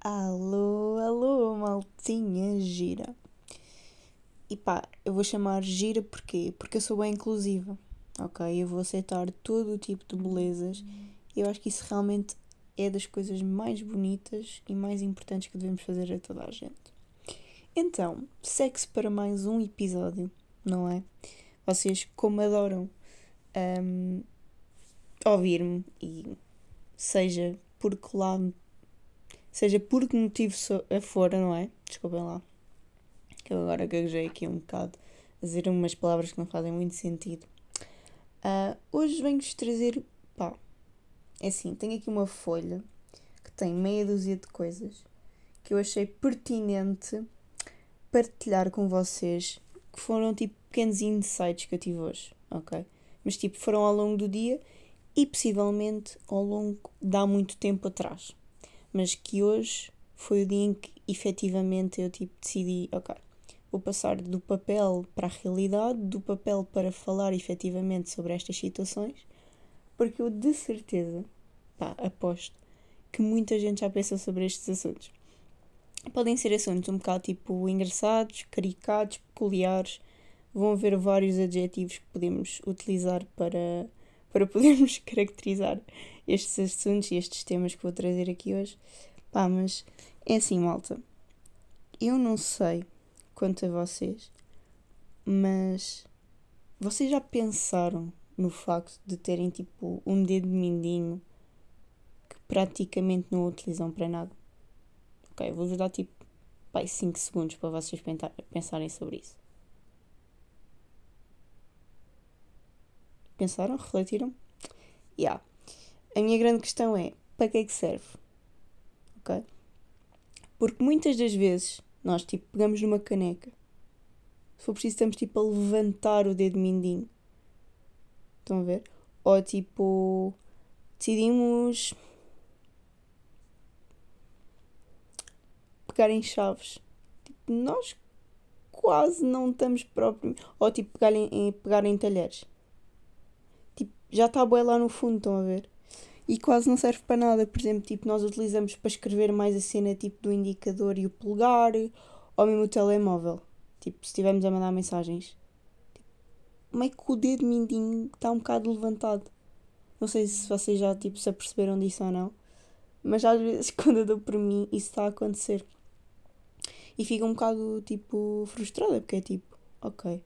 Alô, alô, maltinha gira. E pá, eu vou chamar gira porquê? Porque eu sou bem inclusiva, ok? Eu vou aceitar todo o tipo de belezas. E eu acho que isso realmente é das coisas mais bonitas e mais importantes que devemos fazer a toda a gente. Então, segue-se para mais um episódio, não é? Vocês, como adoram um, ouvir-me e seja por que lado seja por que motivo for, não é? Desculpem lá. Que eu agora gaguejei aqui um bocado a dizer umas palavras que não fazem muito sentido. Uh, hoje venho-vos trazer. pá. É assim, tenho aqui uma folha que tem meia dúzia de coisas que eu achei pertinente partilhar com vocês, que foram tipo pequenos insights que eu tive hoje, ok? Mas tipo, foram ao longo do dia e possivelmente ao longo de há muito tempo atrás mas que hoje foi o dia em que efetivamente eu tipo, decidi, ok, vou passar do papel para a realidade, do papel para falar efetivamente sobre estas situações, porque eu de certeza, pá, aposto, que muita gente já pensou sobre estes assuntos. Podem ser assuntos um bocado tipo engraçados, caricatos, peculiares. Vão haver vários adjetivos que podemos utilizar para, para podermos caracterizar estes assuntos e estes temas que vou trazer aqui hoje. Pá, mas é assim, malta. Eu não sei quanto a vocês, mas vocês já pensaram no facto de terem tipo um dedo mindinho que praticamente não utilizam para nada? Ok, vou-vos dar tipo 5 segundos para vocês pensarem sobre isso. Pensaram? Refletiram? Yeah. A minha grande questão é: para que é que serve? Ok? Porque muitas das vezes nós tipo pegamos numa caneca. Se for preciso, estamos tipo a levantar o dedo mindinho. Estão a ver? Ou tipo decidimos pegar em chaves. Tipo, nós quase não estamos próprios. Ou tipo pegar em, pegar em talheres. Tipo, já está a boia lá no fundo, estão a ver? E quase não serve para nada. Por exemplo, tipo, nós utilizamos para escrever mais a cena tipo do indicador e o polegar, ou mesmo o telemóvel. Tipo, se estivermos a mandar mensagens. Tipo, meio que o dedo mindinho está um bocado levantado. Não sei se vocês já tipo, se aperceberam disso ou não. Mas às vezes quando eu dou por mim isso está a acontecer. E fico um bocado tipo frustrada porque é tipo, ok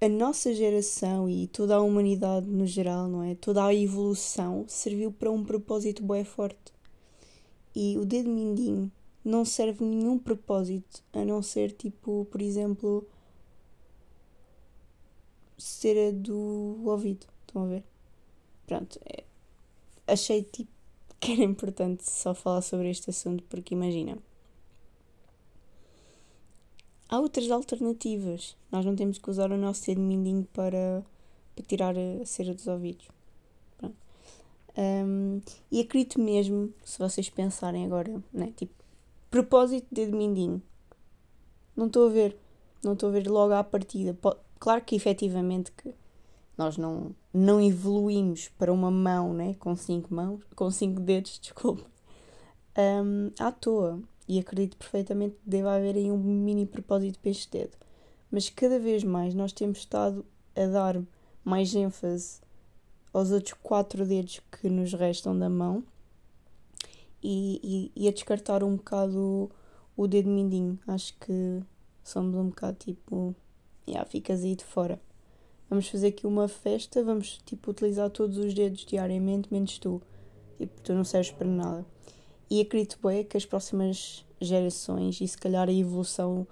a nossa geração e toda a humanidade no geral, não é? Toda a evolução serviu para um propósito bem forte. E o dedo mindinho não serve nenhum propósito a não ser tipo, por exemplo, cera do ouvido. Estão a ver? Pronto, é, achei tipo que era importante só falar sobre este assunto porque imagina há outras alternativas. Nós não temos que usar o nosso dedo mindinho para, para tirar a cera dos ouvidos. Um, e acredito mesmo, se vocês pensarem agora, né, tipo, propósito de dedo mindinho. Não estou a ver. Não estou a ver logo à partida. Claro que efetivamente que nós não, não evoluímos para uma mão, né, com cinco mãos, com cinco dedos, desculpa, um, à toa e acredito perfeitamente que deva haver aí um mini propósito para este dedo. Mas cada vez mais nós temos estado a dar mais ênfase aos outros quatro dedos que nos restam da mão e, e, e a descartar um bocado o, o dedo mindinho. Acho que somos um bocado tipo, yeah, ficas aí de fora. Vamos fazer aqui uma festa, vamos tipo utilizar todos os dedos diariamente, menos tu. Tipo, tu não serves para nada. E acredito bem que as próximas gerações e se calhar a evolução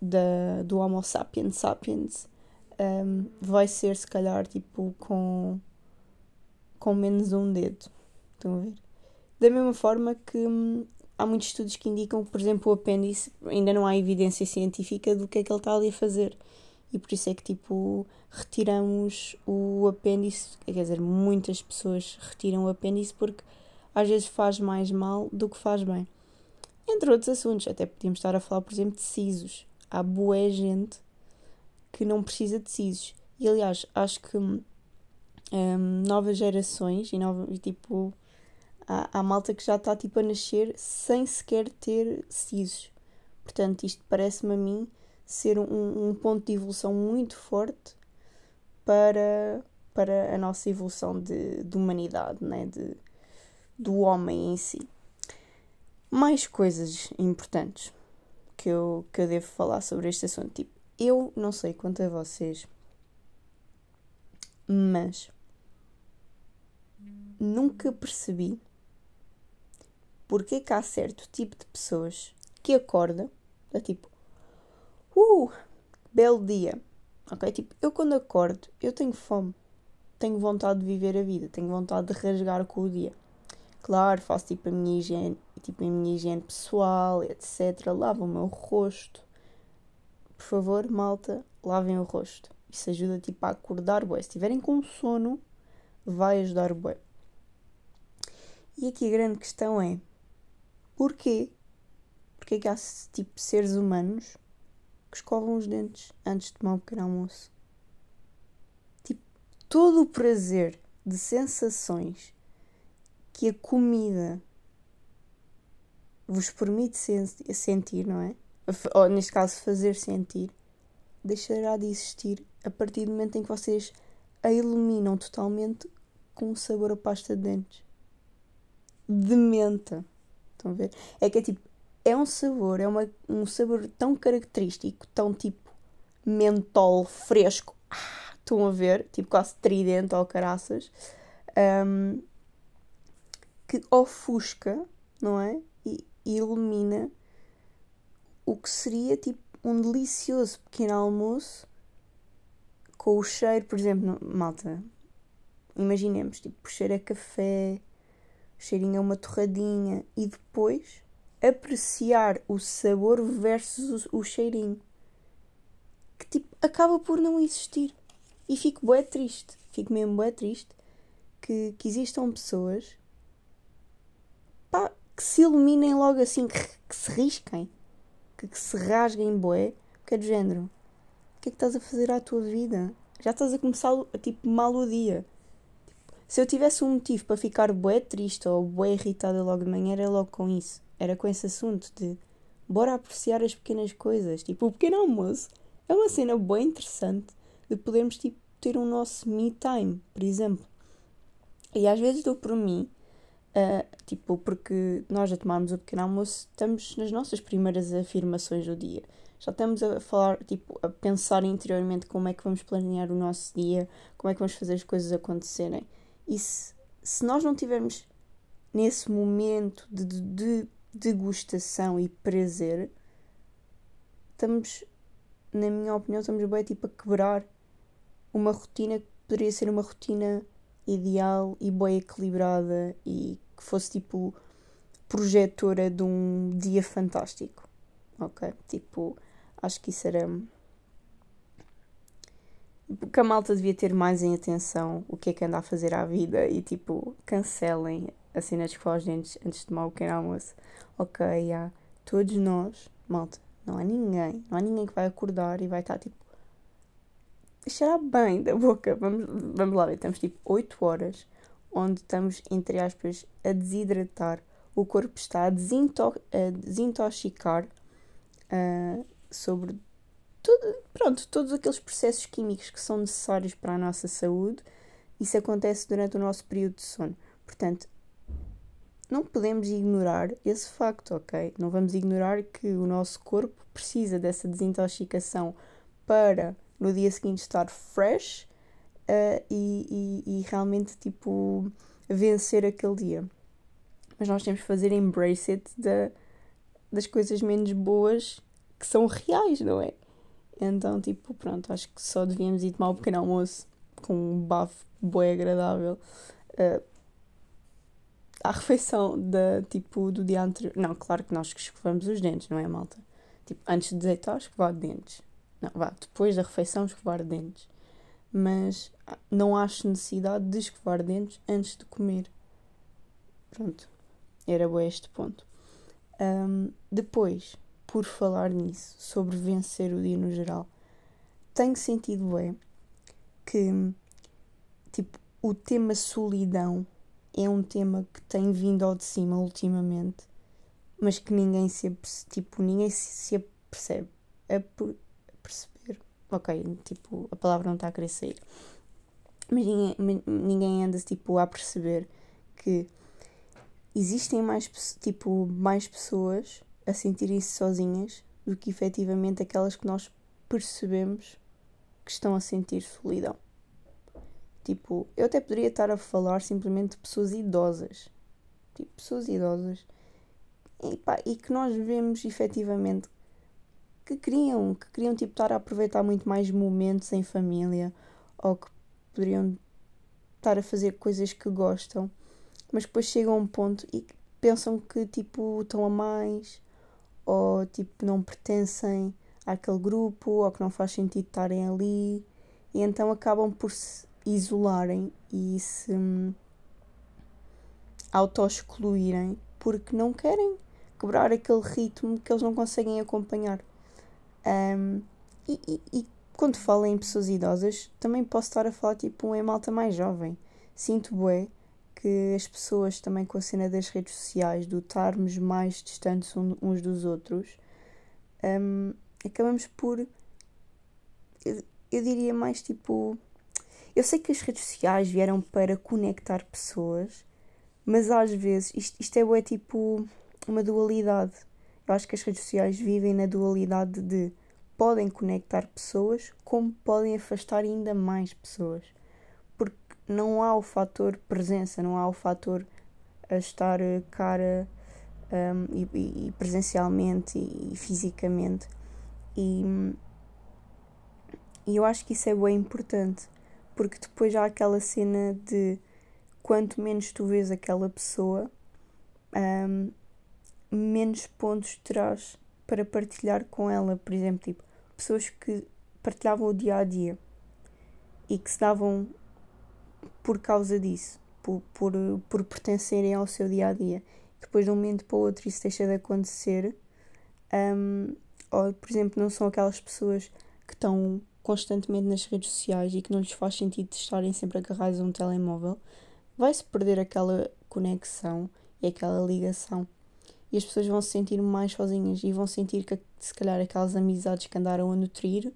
da, do Homo sapiens sapiens um, vai ser se calhar tipo com, com menos um dedo. Estão a ver? Da mesma forma que hum, há muitos estudos que indicam que, por exemplo, o apêndice ainda não há evidência científica do que é que ele está ali a fazer. E por isso é que tipo retiramos o apêndice, quer dizer, muitas pessoas retiram o apêndice porque às vezes faz mais mal do que faz bem. Entre outros assuntos, até podíamos estar a falar, por exemplo, de sisos. Há boa gente que não precisa de sisos. E aliás, acho que hum, novas gerações e nova, tipo há, há malta que já está tipo a nascer sem sequer ter sisos. Portanto, isto parece-me a mim ser um, um ponto de evolução muito forte para, para a nossa evolução de, de humanidade, né? de, do homem em si. Mais coisas importantes que eu, que eu devo falar sobre este assunto. Tipo, eu não sei quanto a vocês, mas nunca percebi porque que há certo tipo de pessoas que acorda, é tipo, uh, belo dia. Ok? Tipo, eu quando acordo, eu tenho fome. Tenho vontade de viver a vida. Tenho vontade de rasgar com o dia. Claro, faço tipo a minha higiene, tipo a minha higiene pessoal, etc. Lavo o meu rosto. Por favor, malta, lavem o rosto. Isso ajuda tipo a acordar bué. Se estiverem com sono, vai ajudar bué. E aqui a grande questão é: porquê? Porquê que há tipo seres humanos que escovam os dentes antes de tomar um pequeno almoço? Tipo, todo o prazer de sensações que a comida vos permite sentir, não é? Ou neste caso, fazer sentir, deixará de existir a partir do momento em que vocês a iluminam totalmente com um sabor a pasta de dentes. De menta. Estão a ver? É que é tipo, é um sabor, é uma, um sabor tão característico, tão tipo mentol fresco. Ah, estão a ver? Tipo quase tridente ou caraças. Um, que ofusca, não é? E, e ilumina o que seria tipo um delicioso pequeno almoço com o cheiro, por exemplo, malta, imaginemos, tipo, o cheiro a café, o cheirinho a uma torradinha e depois apreciar o sabor versus o, o cheirinho que tipo acaba por não existir e fico bué triste fico mesmo bué triste que, que existam pessoas que se iluminem logo assim que, que se risquem que, que, se rasguem bué que é do género o que é que estás a fazer à tua vida já estás a começar tipo mal o dia se eu tivesse um motivo para ficar bué triste ou bué irritada logo de manhã era logo com isso era com esse assunto de bora apreciar as pequenas coisas. Tipo, o pequeno almoço é uma cena bem interessante de podermos tipo, ter um nosso me time, por exemplo. E às vezes dou por mim, uh, tipo, porque nós já tomarmos o pequeno almoço, estamos nas nossas primeiras afirmações do dia. Já estamos a falar, tipo, a pensar interiormente como é que vamos planear o nosso dia, como é que vamos fazer as coisas acontecerem. E se, se nós não tivermos nesse momento de, de, de degustação e prazer, estamos, na minha opinião, estamos bem tipo a quebrar uma rotina que poderia ser uma rotina ideal e bem equilibrada e que fosse tipo projetora de um dia fantástico. Ok? Tipo, acho que isso era. Que a malta devia ter mais em atenção o que é que anda a fazer à vida e tipo, cancelem a cena de escovar os dentes antes de tomar o pequeno almoço ok, há todos nós, malta, não há ninguém, não há ninguém que vai acordar e vai estar tipo cheirar bem da boca. Vamos, vamos lá ver, estamos tipo 8 horas onde estamos, entre aspas, a desidratar. O corpo está a, desinto a desintoxicar uh, sobre tudo, pronto, todos aqueles processos químicos que são necessários para a nossa saúde. Isso acontece durante o nosso período de sono. Portanto, não podemos ignorar esse facto, ok? Não vamos ignorar que o nosso corpo precisa dessa desintoxicação para no dia seguinte estar fresh uh, e, e, e, realmente tipo vencer aquele dia. Mas nós temos que fazer embrace it da, das coisas menos boas que são reais, não é? Então, tipo, pronto, acho que só devíamos ir tomar um pequeno almoço com um bafo bem agradável. Uh, à refeição da, tipo, do dia anterior. Não, claro que nós escovamos os dentes, não é, malta? Tipo, antes de deitar, escovar dentes. Não, vá, depois da refeição, escovar dentes. Mas ah, não acho necessidade de escovar dentes antes de comer. Pronto, era bom este ponto. Um, depois, por falar nisso, sobre vencer o dia no geral, tenho sentido é que, tipo, o tema solidão é um tema que tem vindo ao de cima ultimamente, mas que ninguém se tipo, ninguém se percebe. Ok, tipo, a palavra não está a querer sair. Mas ninguém, ninguém anda tipo a perceber que existem mais tipo mais pessoas a sentirem-se sozinhas do que efetivamente aquelas que nós percebemos que estão a sentir solidão. Tipo, eu até poderia estar a falar simplesmente de pessoas idosas. Tipo, pessoas idosas. E, pá, e que nós vemos efetivamente que queriam, que queriam tipo, estar a aproveitar muito mais momentos em família ou que poderiam estar a fazer coisas que gostam, mas depois chegam a um ponto e pensam que tipo estão a mais ou tipo não pertencem àquele grupo ou que não faz sentido estarem ali e então acabam por se isolarem e se hum, auto-excluírem porque não querem quebrar aquele ritmo que eles não conseguem acompanhar. Um, e, e, e, quando falo em pessoas idosas, também posso estar a falar tipo em malta mais jovem. Sinto bué que as pessoas também com a cena das redes sociais, do estarmos mais distantes uns dos outros, um, acabamos por. Eu, eu diria mais tipo. Eu sei que as redes sociais vieram para conectar pessoas, mas às vezes isto, isto é bué, tipo uma dualidade. Eu acho que as redes sociais vivem na dualidade de podem conectar pessoas, como podem afastar ainda mais pessoas. Porque não há o fator presença, não há o fator a estar cara um, e, e, presencialmente e, e fisicamente. E, e eu acho que isso é bem importante, porque depois há aquela cena de quanto menos tu vês aquela pessoa, um, menos pontos terás para partilhar com ela. Por exemplo, tipo, pessoas que partilhavam o dia a dia e que se davam por causa disso, por, por, por pertencerem ao seu dia a dia. Depois de um momento para o outro isso deixa de acontecer. Um, ou, por exemplo, não são aquelas pessoas que estão constantemente nas redes sociais e que não lhes faz sentido estarem sempre agarrados a um telemóvel, vai-se perder aquela conexão e aquela ligação e as pessoas vão se sentir mais sozinhas e vão sentir que se calhar aquelas amizades que andaram a nutrir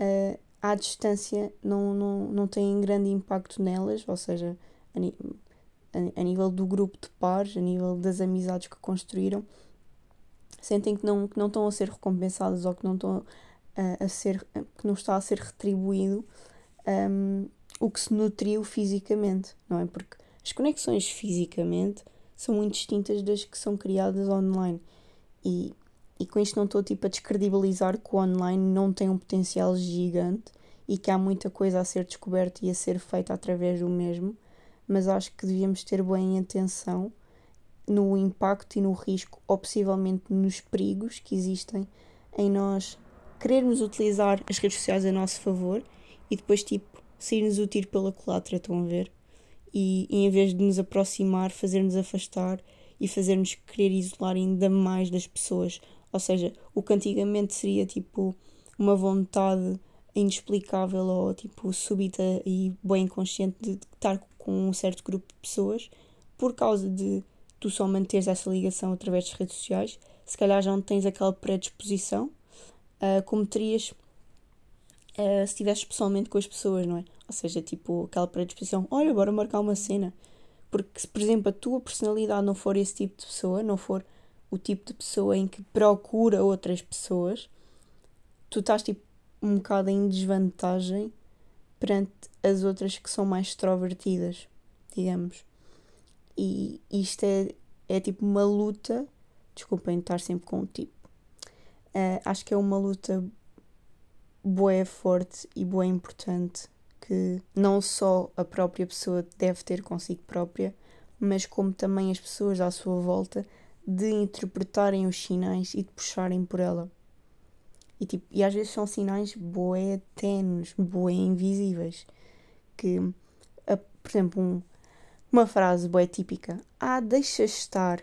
uh, à distância não, não, não têm grande impacto nelas, ou seja, a, a, a, nível do grupo de pares, a nível das amizades que construíram, sentem que não, que não estão a ser recompensadas ou que não estão a, a ser que não está a ser retribuído um, o que se nutriu fisicamente, não é? Porque as conexões fisicamente são muito distintas das que são criadas online. E, e com isto não estou tipo a descredibilizar que o online não tem um potencial gigante e que há muita coisa a ser descoberta e a ser feita através do mesmo, mas acho que devíamos ter bem atenção no impacto e no risco, ou possivelmente nos perigos que existem em nós querermos utilizar as redes sociais a nosso favor e depois, tipo, sair-nos o tiro pela culatra, estão a ver? E, e em vez de nos aproximar, fazer-nos afastar e fazer-nos querer isolar ainda mais das pessoas. Ou seja, o que antigamente seria tipo uma vontade inexplicável ou tipo súbita e bem consciente de estar com um certo grupo de pessoas por causa de tu só manteres essa ligação através das redes sociais, se calhar já não tens aquela predisposição uh, como terias uh, se estivesses pessoalmente com as pessoas, não é? Ou seja, tipo aquela predisposição, olha, bora marcar uma cena. Porque se, por exemplo, a tua personalidade não for esse tipo de pessoa, não for o tipo de pessoa em que procura outras pessoas, tu estás tipo um bocado em desvantagem perante as outras que são mais extrovertidas, digamos. E isto é, é tipo uma luta, desculpem estar sempre com o tipo. Uh, acho que é uma luta boa, forte e boa importante que não só a própria pessoa deve ter consigo própria, mas como também as pessoas à sua volta de interpretarem os sinais e de puxarem por ela. E, tipo, e às vezes são sinais boé tenues, boé invisíveis. Que, a, por exemplo, um, uma frase boé típica: Ah, deixa estar.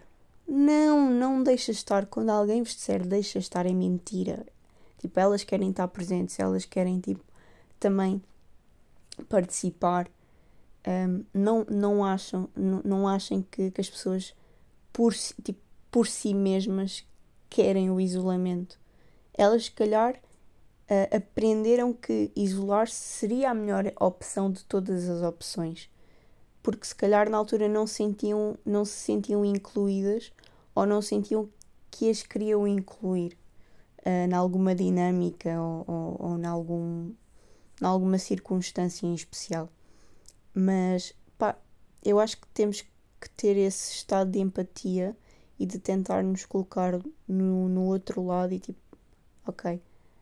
Não, não deixa estar. Quando alguém vos disser deixa estar é mentira. Tipo, elas querem estar presentes, elas querem, tipo, também participar um, não, não acham, não, não achem que, que as pessoas por, tipo, por si mesmas querem o isolamento. Elas, se calhar, uh, aprenderam que isolar-se seria a melhor opção de todas as opções. Porque se calhar na altura não, sentiam, não se sentiam incluídas ou não sentiam que as queriam incluir uh, em alguma dinâmica ou, ou, ou em algum, em alguma circunstância em especial. Mas pá, eu acho que temos que ter esse estado de empatia e de tentar nos colocar no, no outro lado e tipo, ok,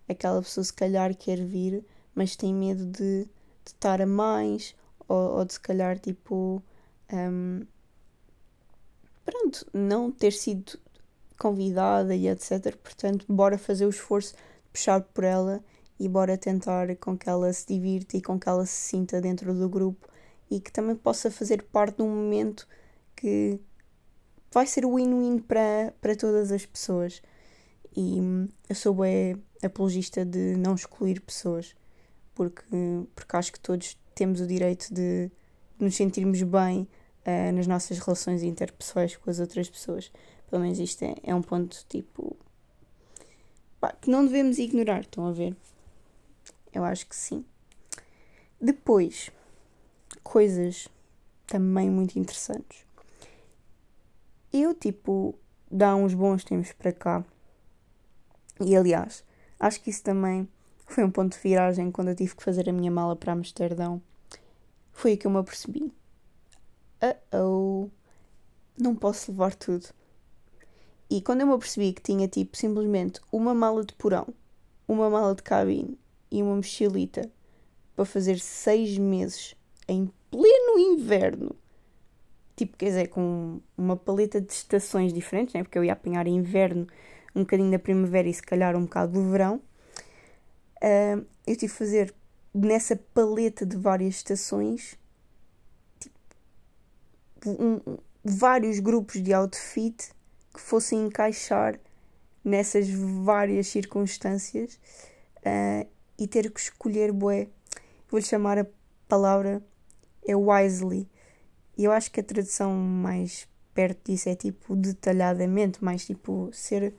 aquela pessoa se calhar quer vir, mas tem medo de, de estar a mais, ou, ou de se calhar tipo um, pronto, não ter sido convidada e etc. Portanto, bora fazer o esforço de puxar por ela e bora tentar com que ela se divirta e com que ela se sinta dentro do grupo e que também possa fazer parte de um momento que vai ser win-win para, para todas as pessoas. E hum, eu sou bem apologista de não excluir pessoas, porque, porque acho que todos temos o direito de nos sentirmos bem uh, nas nossas relações interpessoais com as outras pessoas. Pelo menos isto é, é um ponto tipo. Que não devemos ignorar, estão a ver? Eu acho que sim. Depois, coisas também muito interessantes. Eu, tipo, dá uns bons tempos para cá. E aliás, acho que isso também foi um ponto de viragem quando eu tive que fazer a minha mala para Amsterdão. Foi aí que eu me apercebi. Uh oh, não posso levar tudo. E quando eu me apercebi que tinha tipo simplesmente uma mala de porão, uma mala de cabine e uma mochilita para fazer seis meses em pleno inverno, tipo, quer dizer, com uma paleta de estações diferentes, né? porque eu ia apanhar inverno, um bocadinho da primavera e se calhar um bocado do verão, uh, eu tive que fazer nessa paleta de várias estações tipo, um, vários grupos de outfit que fossem encaixar nessas várias circunstâncias uh, e ter que escolher bué. Vou-lhe chamar a palavra é wisely. E eu acho que a tradução mais perto disso é tipo detalhadamente, mais tipo ser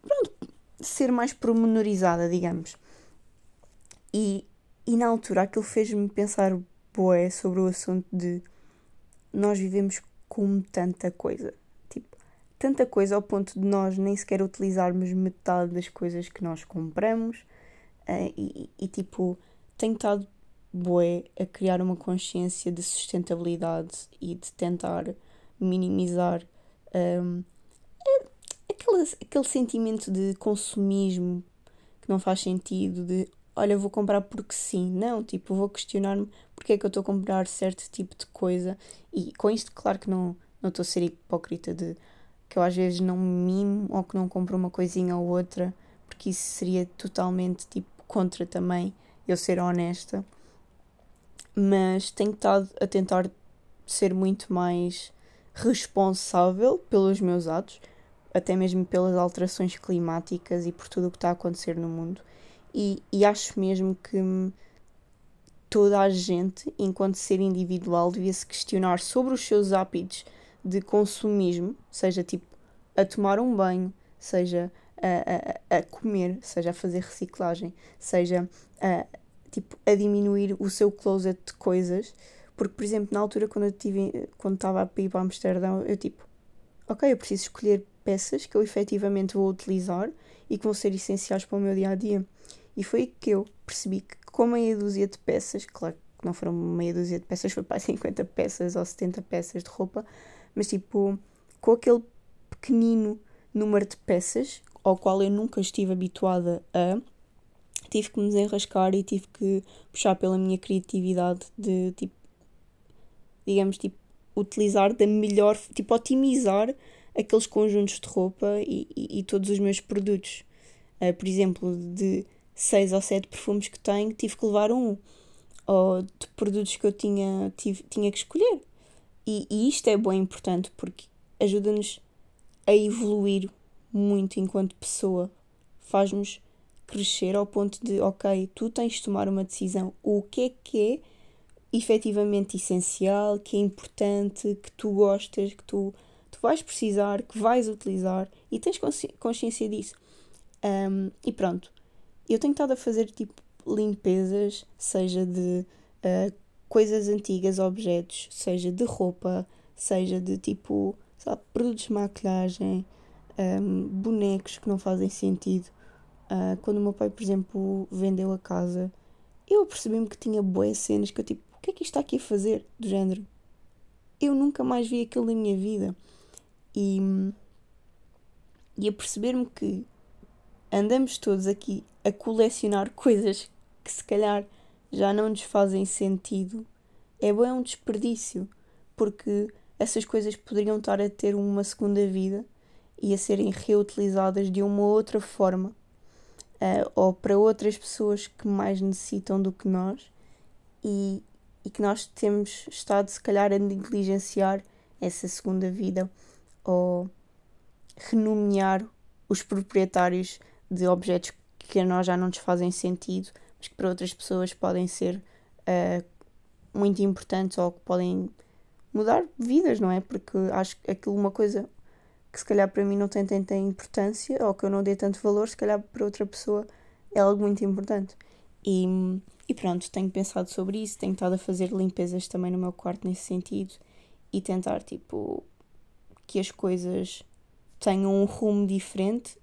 pronto, ser mais promenorizada, digamos. E, e na altura aquilo fez-me pensar boé sobre o assunto de nós vivemos com tanta coisa tanta coisa ao ponto de nós nem sequer utilizarmos metade das coisas que nós compramos uh, e, e, tipo, tenho estado bué a criar uma consciência de sustentabilidade e de tentar minimizar um, aquele, aquele sentimento de consumismo que não faz sentido, de olha, vou comprar porque sim. Não, tipo, vou questionar-me porque é que eu estou a comprar certo tipo de coisa. E com isto, claro que não, não estou a ser hipócrita de que eu às vezes não mimo ou que não compro uma coisinha ou outra, porque isso seria totalmente tipo contra também eu ser honesta. Mas tenho estado a tentar ser muito mais responsável pelos meus atos, até mesmo pelas alterações climáticas e por tudo o que está a acontecer no mundo. E, e acho mesmo que toda a gente, enquanto ser individual, devia se questionar sobre os seus hábitos de consumismo, seja tipo a tomar um banho, seja a, a, a comer, seja a fazer reciclagem, seja a, tipo, a diminuir o seu closet de coisas. Porque, por exemplo, na altura quando eu tive, quando estava a ir para Amsterdão, eu tipo, ok, eu preciso escolher peças que eu efetivamente vou utilizar e que vão ser essenciais para o meu dia a dia. E foi que eu percebi que com meia dúzia de peças, claro que não foram meia dúzia de peças, foi para 50 peças ou 70 peças de roupa, mas tipo, com aquele pequenino número de peças ao qual eu nunca estive habituada a, tive que me desenrascar e tive que puxar pela minha criatividade de tipo, digamos, tipo, utilizar da melhor, tipo, otimizar aqueles conjuntos de roupa e, e, e todos os meus produtos. Uh, por exemplo, de seis ou sete perfumes que tenho, tive que levar um. Ou de produtos que eu tinha, tive, tinha que escolher. E, e isto é bem importante porque ajuda-nos a evoluir muito enquanto pessoa. Faz-nos crescer ao ponto de, ok, tu tens de tomar uma decisão. O que é que é efetivamente essencial, que é importante, que tu gostas, que tu, tu vais precisar, que vais utilizar e tens consciência disso. Um, e pronto, eu tenho estado a fazer tipo limpezas, seja de uh, coisas antigas, objetos, seja de roupa, seja de tipo sabe, produtos de maquilhagem, um, bonecos que não fazem sentido. Uh, quando o meu pai, por exemplo, vendeu a casa, eu percebi-me que tinha boas cenas que eu tipo, o que é que isto está aqui a fazer? Do género. Eu nunca mais vi aquilo na minha vida. E, e a perceber-me que andamos todos aqui a colecionar coisas que se calhar já não nos fazem sentido, é bom, é um desperdício, porque essas coisas poderiam estar a ter uma segunda vida e a serem reutilizadas de uma outra forma uh, ou para outras pessoas que mais necessitam do que nós e, e que nós temos estado, se calhar, a negligenciar essa segunda vida ou renomear os proprietários de objetos que a nós já não nos fazem sentido, mas que para outras pessoas podem ser uh, muito importantes ou que podem mudar vidas, não é? Porque acho que aquilo uma coisa que se calhar para mim não tem tanta importância ou que eu não dei tanto valor, se calhar para outra pessoa é algo muito importante. E, e pronto, tenho pensado sobre isso, tenho estado a fazer limpezas também no meu quarto nesse sentido e tentar, tipo, que as coisas tenham um rumo diferente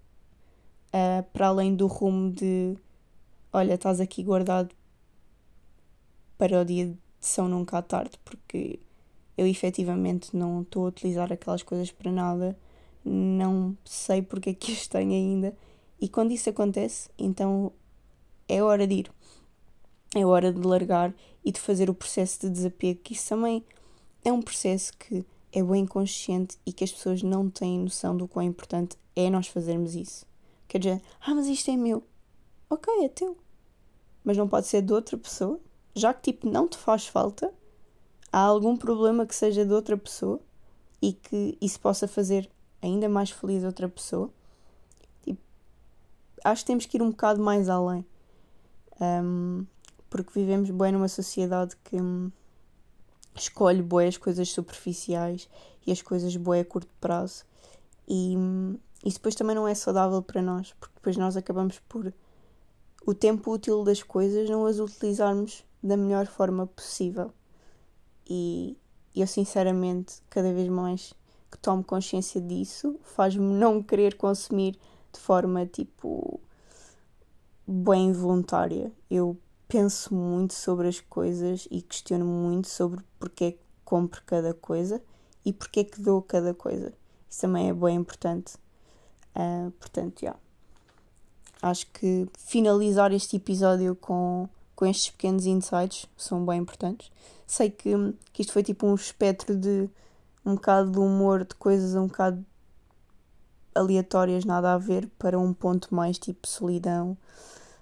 uh, para além do rumo de olha, estás aqui guardado para o dia de São Nunca à tarde, porque eu efetivamente não estou a utilizar aquelas coisas para nada não sei porque é que as tenho ainda. E quando isso acontece, então é hora de ir. É hora de largar e de fazer o processo de desapego, que isso também é um processo que é bem consciente e que as pessoas não têm noção do quão importante é nós fazermos isso. Quer dizer, ah, mas isto é meu. Ok, é teu. Mas não pode ser de outra pessoa. Já que tipo não te faz falta, há algum problema que seja de outra pessoa e que isso possa fazer ainda mais feliz outra pessoa. Tipo, acho que temos que ir um bocado mais além. Um, porque vivemos bem numa sociedade que um, escolhe boas as coisas superficiais e as coisas boas a curto prazo. E um, isso depois também não é saudável para nós, porque depois nós acabamos por o tempo útil das coisas não as utilizarmos da melhor forma possível. E eu sinceramente cada vez mais que tomo consciência disso, faz-me não querer consumir de forma tipo bem voluntária. Eu penso muito sobre as coisas e questiono muito sobre porque é que compro cada coisa e porque é que dou cada coisa. Isso também é bem importante. Uh, portanto, já. Yeah. Acho que finalizar este episódio com, com estes pequenos insights são bem importantes. Sei que, que isto foi tipo um espectro de um bocado de humor, de coisas um bocado aleatórias, nada a ver, para um ponto mais tipo solidão,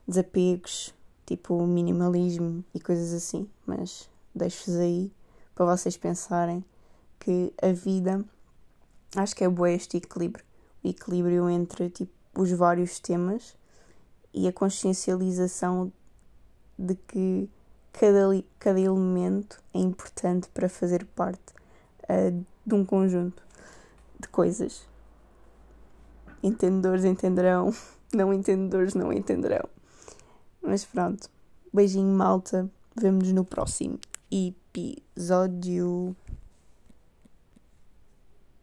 desapegos, tipo minimalismo e coisas assim. Mas deixo-vos aí para vocês pensarem que a vida acho que é bom este equilíbrio. O equilíbrio entre tipo, os vários temas e a consciencialização de que cada, cada elemento é importante para fazer parte uh, de um conjunto de coisas. Entendedores entenderão, não entendedores não entenderão. Mas pronto. Beijinho, malta. Vemo-nos no próximo episódio.